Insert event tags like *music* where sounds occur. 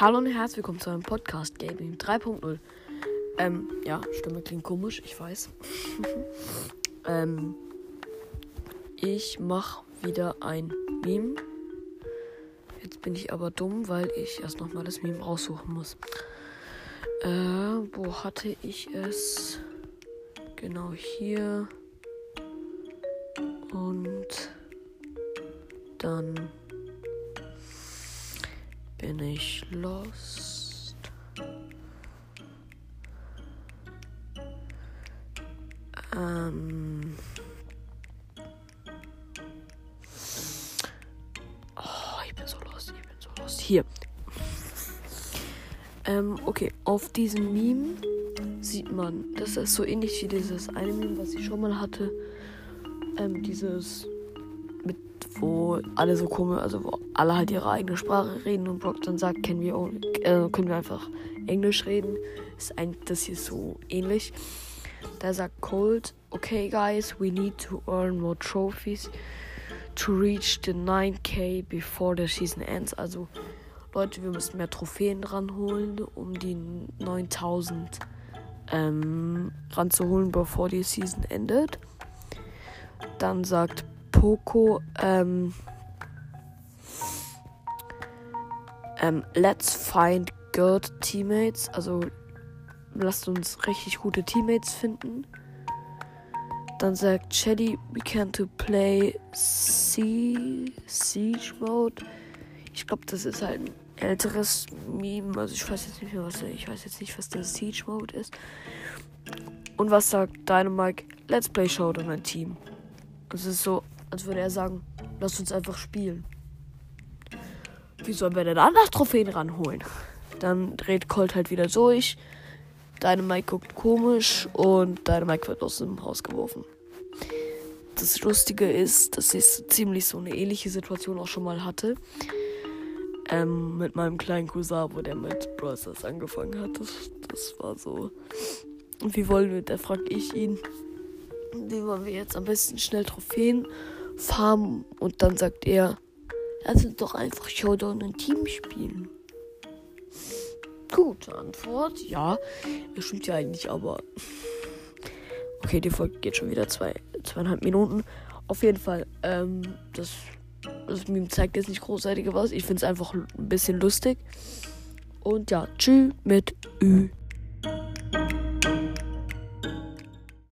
Hallo und herzlich willkommen zu einem Podcast Gaming 3.0. Ähm, ja, Stimme klingt komisch, ich weiß. *laughs* ähm, ich mache wieder ein Meme. Jetzt bin ich aber dumm, weil ich erst nochmal das Meme raussuchen muss. Äh, wo hatte ich es? Genau hier. Und dann bin ich lost. Ähm. Oh, ich bin so lost, ich bin so lost. Hier. Ähm, okay, auf diesem Meme sieht man, das ist so ähnlich wie dieses eine Meme, was ich schon mal hatte. Ähm, dieses wo alle so komisch, also wo alle halt ihre eigene Sprache reden und Brock dann sagt, können wir, äh, können wir einfach Englisch reden. Ist ein, das hier so ähnlich. Da sagt Cold, okay guys, we need to earn more trophies to reach the 9k before the season ends. Also Leute, wir müssen mehr Trophäen ranholen, um die 9000 ähm, ranzuholen, bevor die Season endet. Dann sagt Poco, ähm, ähm, let's find good teammates. Also lasst uns richtig gute Teammates finden. Dann sagt Shelly, we can to play Siege Mode. Ich glaube, das ist halt ein älteres Meme. Also ich weiß jetzt nicht mehr, was ich weiß jetzt nicht, was der Siege Mode ist. Und was sagt Dynamite? Let's play Showdown ein Team. Das ist so als würde er sagen, lass uns einfach spielen. Wie sollen wir denn anders Trophäen ranholen? Dann dreht Colt halt wieder durch. Deine Mike guckt komisch und deine Mike wird aus dem Haus geworfen. Das Lustige ist, dass ich ziemlich so eine ähnliche Situation auch schon mal hatte. Ähm, mit meinem kleinen Cousin, wo der mit Bros. angefangen hat. Das, das war so. Wie wollen wir, da frag ich ihn, wie wollen wir jetzt am besten schnell Trophäen farmen und dann sagt er, lass uns doch einfach Showdown in Team spielen. Gute Antwort, ja. Das stimmt ja eigentlich, aber. *laughs* Okay, die Folge geht schon wieder zwei, zweieinhalb Minuten. Auf jeden Fall, ähm, das, das Meme zeigt jetzt nicht großartig was. Ich finde es einfach ein bisschen lustig. Und ja, tschüss mit Ü.